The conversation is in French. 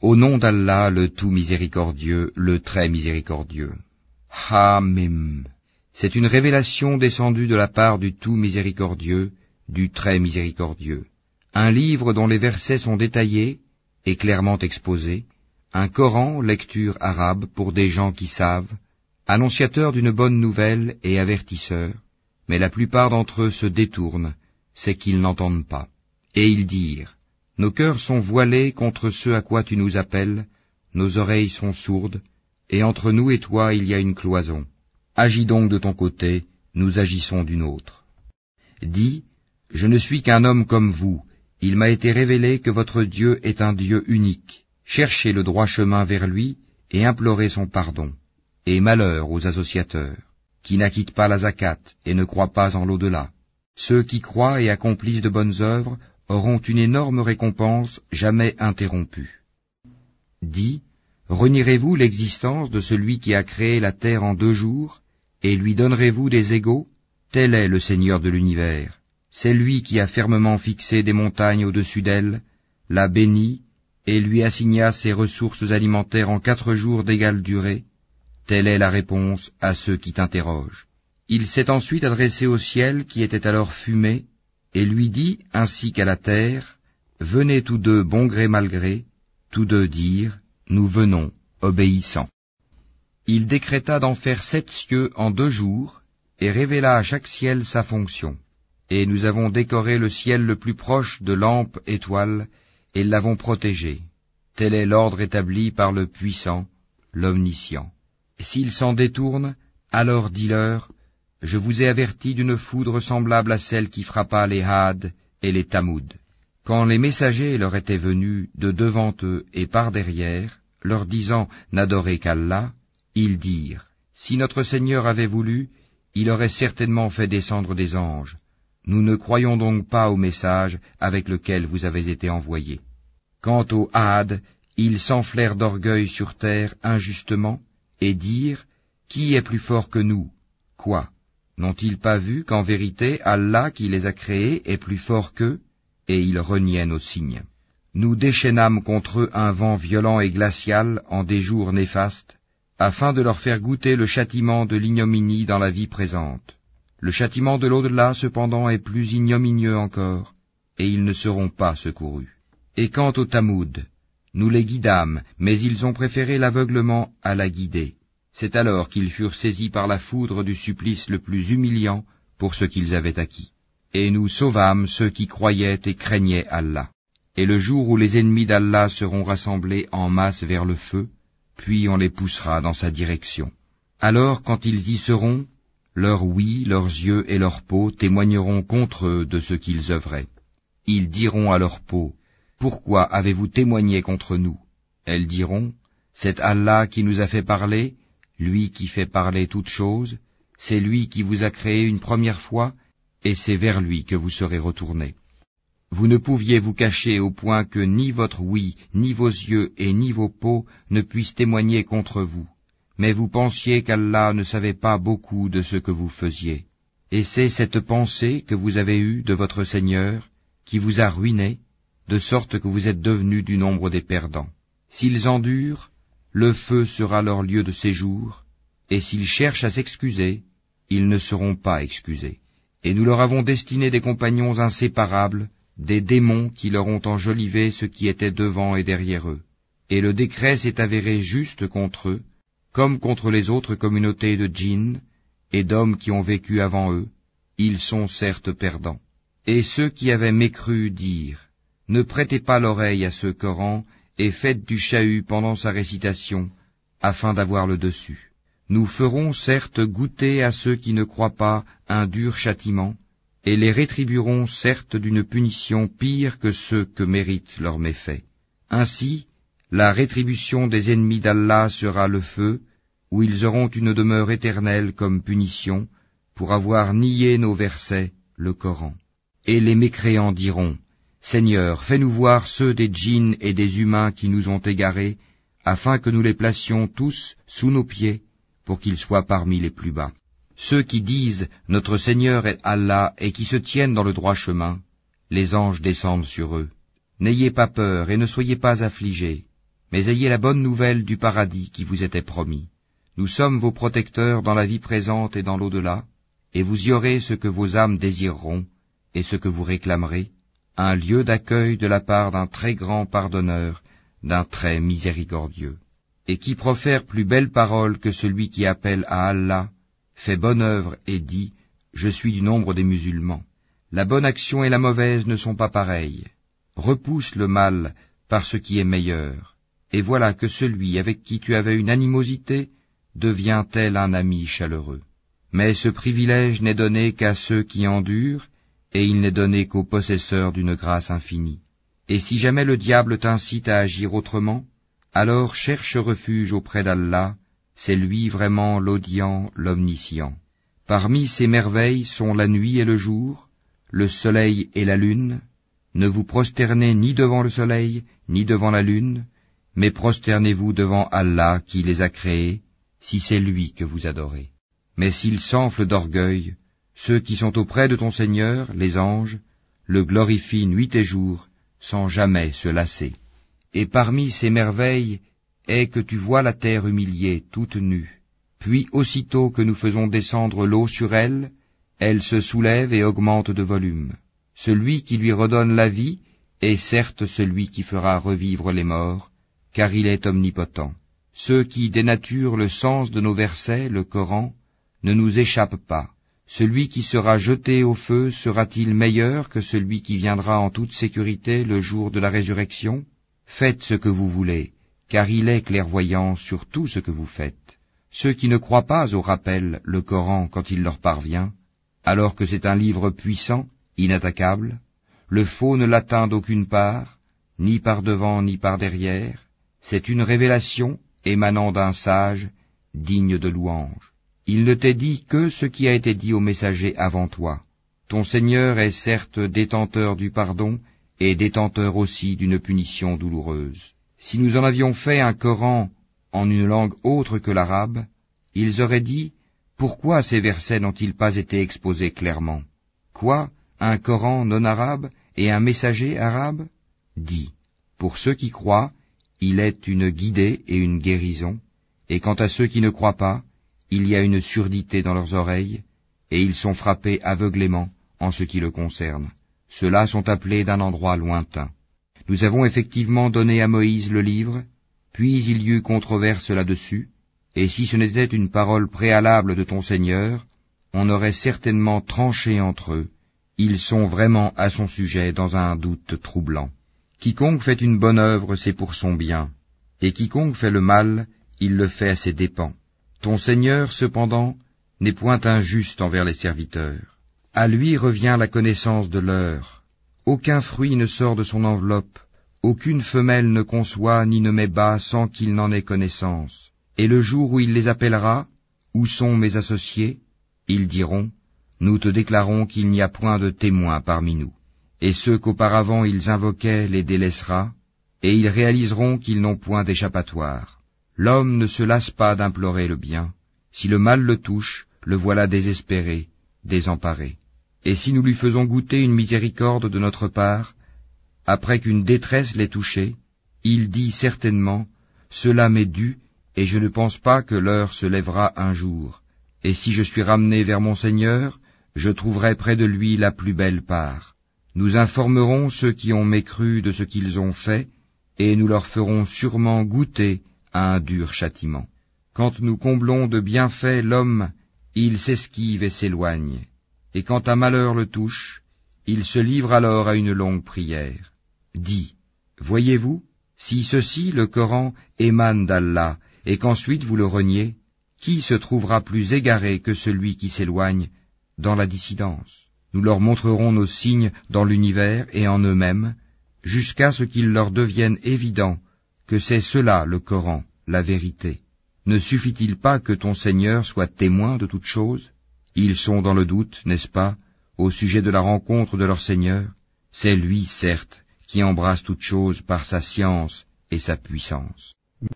Au nom d'Allah, le tout miséricordieux, le très miséricordieux. Hamim. C'est une révélation descendue de la part du tout miséricordieux, du très miséricordieux. Un livre dont les versets sont détaillés et clairement exposés, un Coran, lecture arabe pour des gens qui savent, annonciateur d'une bonne nouvelle et avertisseur, mais la plupart d'entre eux se détournent, c'est qu'ils n'entendent pas. Et ils dirent, Nos cœurs sont voilés contre ce à quoi tu nous appelles, nos oreilles sont sourdes, et entre nous et toi il y a une cloison. Agis donc de ton côté, nous agissons d'une autre. Dis, Je ne suis qu'un homme comme vous, il m'a été révélé que votre Dieu est un Dieu unique. Cherchez le droit chemin vers lui et implorez son pardon. Et malheur aux associateurs, qui n'acquittent pas la zakat et ne croient pas en l'au-delà. Ceux qui croient et accomplissent de bonnes œuvres auront une énorme récompense jamais interrompue. Dis, renierez-vous l'existence de celui qui a créé la terre en deux jours, et lui donnerez-vous des égaux? Tel est le Seigneur de l'univers. C'est lui qui a fermement fixé des montagnes au-dessus d'elle, l'a bénie, et lui assigna ses ressources alimentaires en quatre jours d'égale durée, telle est la réponse à ceux qui t'interrogent. Il s'est ensuite adressé au ciel qui était alors fumé, et lui dit, ainsi qu'à la terre, Venez tous deux bon gré mal gré, tous deux dire, Nous venons, obéissants. Il décréta d'en faire sept cieux en deux jours, et révéla à chaque ciel sa fonction. Et nous avons décoré le ciel le plus proche de lampes étoiles, et l'avons protégé. Tel est l'ordre établi par le puissant, l'omniscient. S'ils s'en détournent, alors dis-leur, je vous ai averti d'une foudre semblable à celle qui frappa les Hades et les Tamoud. Quand les messagers leur étaient venus de devant eux et par derrière, leur disant n'adorez qu'Allah, ils dirent, si notre Seigneur avait voulu, il aurait certainement fait descendre des anges. Nous ne croyons donc pas au message avec lequel vous avez été envoyés. Quant aux Hades, ils s'enflèrent d'orgueil sur terre injustement, et dirent, Qui est plus fort que nous? Quoi? N'ont-ils pas vu qu'en vérité Allah qui les a créés est plus fort qu'eux Et ils reniaient nos signes. Nous déchaînâmes contre eux un vent violent et glacial en des jours néfastes, afin de leur faire goûter le châtiment de l'ignominie dans la vie présente. Le châtiment de l'au-delà cependant est plus ignominieux encore, et ils ne seront pas secourus. Et quant aux Tamoud, nous les guidâmes, mais ils ont préféré l'aveuglement à la guider. C'est alors qu'ils furent saisis par la foudre du supplice le plus humiliant pour ce qu'ils avaient acquis. Et nous sauvâmes ceux qui croyaient et craignaient Allah. Et le jour où les ennemis d'Allah seront rassemblés en masse vers le feu, puis on les poussera dans sa direction. Alors quand ils y seront, leurs oui, leurs yeux et leur peau témoigneront contre eux de ce qu'ils œuvraient. Ils diront à leur peau, pourquoi avez-vous témoigné contre nous? Elles diront, C'est Allah qui nous a fait parler, lui qui fait parler toutes choses, c'est lui qui vous a créé une première fois, et c'est vers lui que vous serez retournés. Vous ne pouviez vous cacher au point que ni votre oui, ni vos yeux et ni vos peaux ne puissent témoigner contre vous, mais vous pensiez qu'Allah ne savait pas beaucoup de ce que vous faisiez. Et c'est cette pensée que vous avez eue de votre Seigneur qui vous a ruiné, de sorte que vous êtes devenus du nombre des perdants. S'ils endurent, le feu sera leur lieu de séjour, et s'ils cherchent à s'excuser, ils ne seront pas excusés. Et nous leur avons destiné des compagnons inséparables, des démons qui leur ont enjolivé ce qui était devant et derrière eux. Et le décret s'est avéré juste contre eux, comme contre les autres communautés de djinns et d'hommes qui ont vécu avant eux, ils sont certes perdants. Et ceux qui avaient mécru dirent, ne prêtez pas l'oreille à ce Coran et faites du chahut pendant sa récitation, afin d'avoir le dessus. Nous ferons certes goûter à ceux qui ne croient pas un dur châtiment, et les rétribuerons certes d'une punition pire que ceux que méritent leurs méfaits. Ainsi, la rétribution des ennemis d'Allah sera le feu, où ils auront une demeure éternelle comme punition, pour avoir nié nos versets, le Coran. Et les mécréants diront, Seigneur, fais-nous voir ceux des djinns et des humains qui nous ont égarés, afin que nous les placions tous sous nos pieds, pour qu'ils soient parmi les plus bas. Ceux qui disent Notre Seigneur est Allah et qui se tiennent dans le droit chemin, les anges descendent sur eux. N'ayez pas peur et ne soyez pas affligés. Mais ayez la bonne nouvelle du paradis qui vous était promis. Nous sommes vos protecteurs dans la vie présente et dans l'au-delà, et vous y aurez ce que vos âmes désireront, et ce que vous réclamerez, un lieu d'accueil de la part d'un très grand pardonneur, d'un très miséricordieux, et qui profère plus belle parole que celui qui appelle à Allah, fait bonne œuvre et dit, Je suis du nombre des musulmans. La bonne action et la mauvaise ne sont pas pareilles. Repousse le mal par ce qui est meilleur, et voilà que celui avec qui tu avais une animosité devient tel un ami chaleureux. Mais ce privilège n'est donné qu'à ceux qui endurent, et il n'est donné qu'aux possesseurs d'une grâce infinie. Et si jamais le diable t'incite à agir autrement, alors cherche refuge auprès d'Allah, c'est lui vraiment l'audient, l'omniscient. Parmi ces merveilles sont la nuit et le jour, le soleil et la lune. Ne vous prosternez ni devant le soleil, ni devant la lune, mais prosternez-vous devant Allah qui les a créés, si c'est lui que vous adorez. Mais s'ils s'enflent d'orgueil, ceux qui sont auprès de ton Seigneur, les anges, le glorifient nuit et jour, sans jamais se lasser. Et parmi ces merveilles est que tu vois la terre humiliée, toute nue. Puis aussitôt que nous faisons descendre l'eau sur elle, elle se soulève et augmente de volume. Celui qui lui redonne la vie est certes celui qui fera revivre les morts, car il est omnipotent. Ceux qui dénaturent le sens de nos versets, le Coran, ne nous échappent pas. Celui qui sera jeté au feu sera-t-il meilleur que celui qui viendra en toute sécurité le jour de la résurrection? Faites ce que vous voulez, car il est clairvoyant sur tout ce que vous faites. Ceux qui ne croient pas au rappel, le Coran, quand il leur parvient, alors que c'est un livre puissant, inattaquable, le faux ne l'atteint d'aucune part, ni par devant ni par derrière, c'est une révélation émanant d'un sage, digne de louange. Il ne t'est dit que ce qui a été dit au messager avant toi. Ton Seigneur est certes détenteur du pardon et détenteur aussi d'une punition douloureuse. Si nous en avions fait un Coran en une langue autre que l'arabe, ils auraient dit, pourquoi ces versets n'ont-ils pas été exposés clairement? Quoi Un Coran non arabe et un messager arabe? Dit, pour ceux qui croient, il est une guidée et une guérison, et quant à ceux qui ne croient pas, il y a une surdité dans leurs oreilles, et ils sont frappés aveuglément en ce qui le concerne. Ceux-là sont appelés d'un endroit lointain. Nous avons effectivement donné à Moïse le livre, puis il y eut controverse là-dessus, et si ce n'était une parole préalable de ton Seigneur, on aurait certainement tranché entre eux. Ils sont vraiment à son sujet dans un doute troublant. Quiconque fait une bonne œuvre, c'est pour son bien, et quiconque fait le mal, il le fait à ses dépens. Ton Seigneur, cependant, n'est point injuste envers les serviteurs. À lui revient la connaissance de l'heure. Aucun fruit ne sort de son enveloppe, aucune femelle ne conçoit ni ne met bas sans qu'il n'en ait connaissance. Et le jour où il les appellera, où sont mes associés? Ils diront, Nous te déclarons qu'il n'y a point de témoins parmi nous et ceux qu'auparavant ils invoquaient les délaissera, et ils réaliseront qu'ils n'ont point d'échappatoire. L'homme ne se lasse pas d'implorer le bien. Si le mal le touche, le voilà désespéré, désemparé. Et si nous lui faisons goûter une miséricorde de notre part, après qu'une détresse l'ait touché, il dit certainement, Cela m'est dû, et je ne pense pas que l'heure se lèvera un jour. Et si je suis ramené vers mon Seigneur, je trouverai près de lui la plus belle part. Nous informerons ceux qui ont mécru de ce qu'ils ont fait, et nous leur ferons sûrement goûter un dur châtiment. Quand nous comblons de bienfaits l'homme, il s'esquive et s'éloigne, et quand un malheur le touche, il se livre alors à une longue prière. Dis, voyez-vous, si ceci, le Coran, émane d'Allah, et qu'ensuite vous le reniez, qui se trouvera plus égaré que celui qui s'éloigne dans la dissidence? Nous leur montrerons nos signes dans l'univers et en eux-mêmes, jusqu'à ce qu'il leur devienne évident que c'est cela le Coran, la vérité. Ne suffit-il pas que ton Seigneur soit témoin de toutes choses? Ils sont dans le doute, n'est-ce pas, au sujet de la rencontre de leur Seigneur C'est lui, certes, qui embrasse toutes choses par sa science et sa puissance.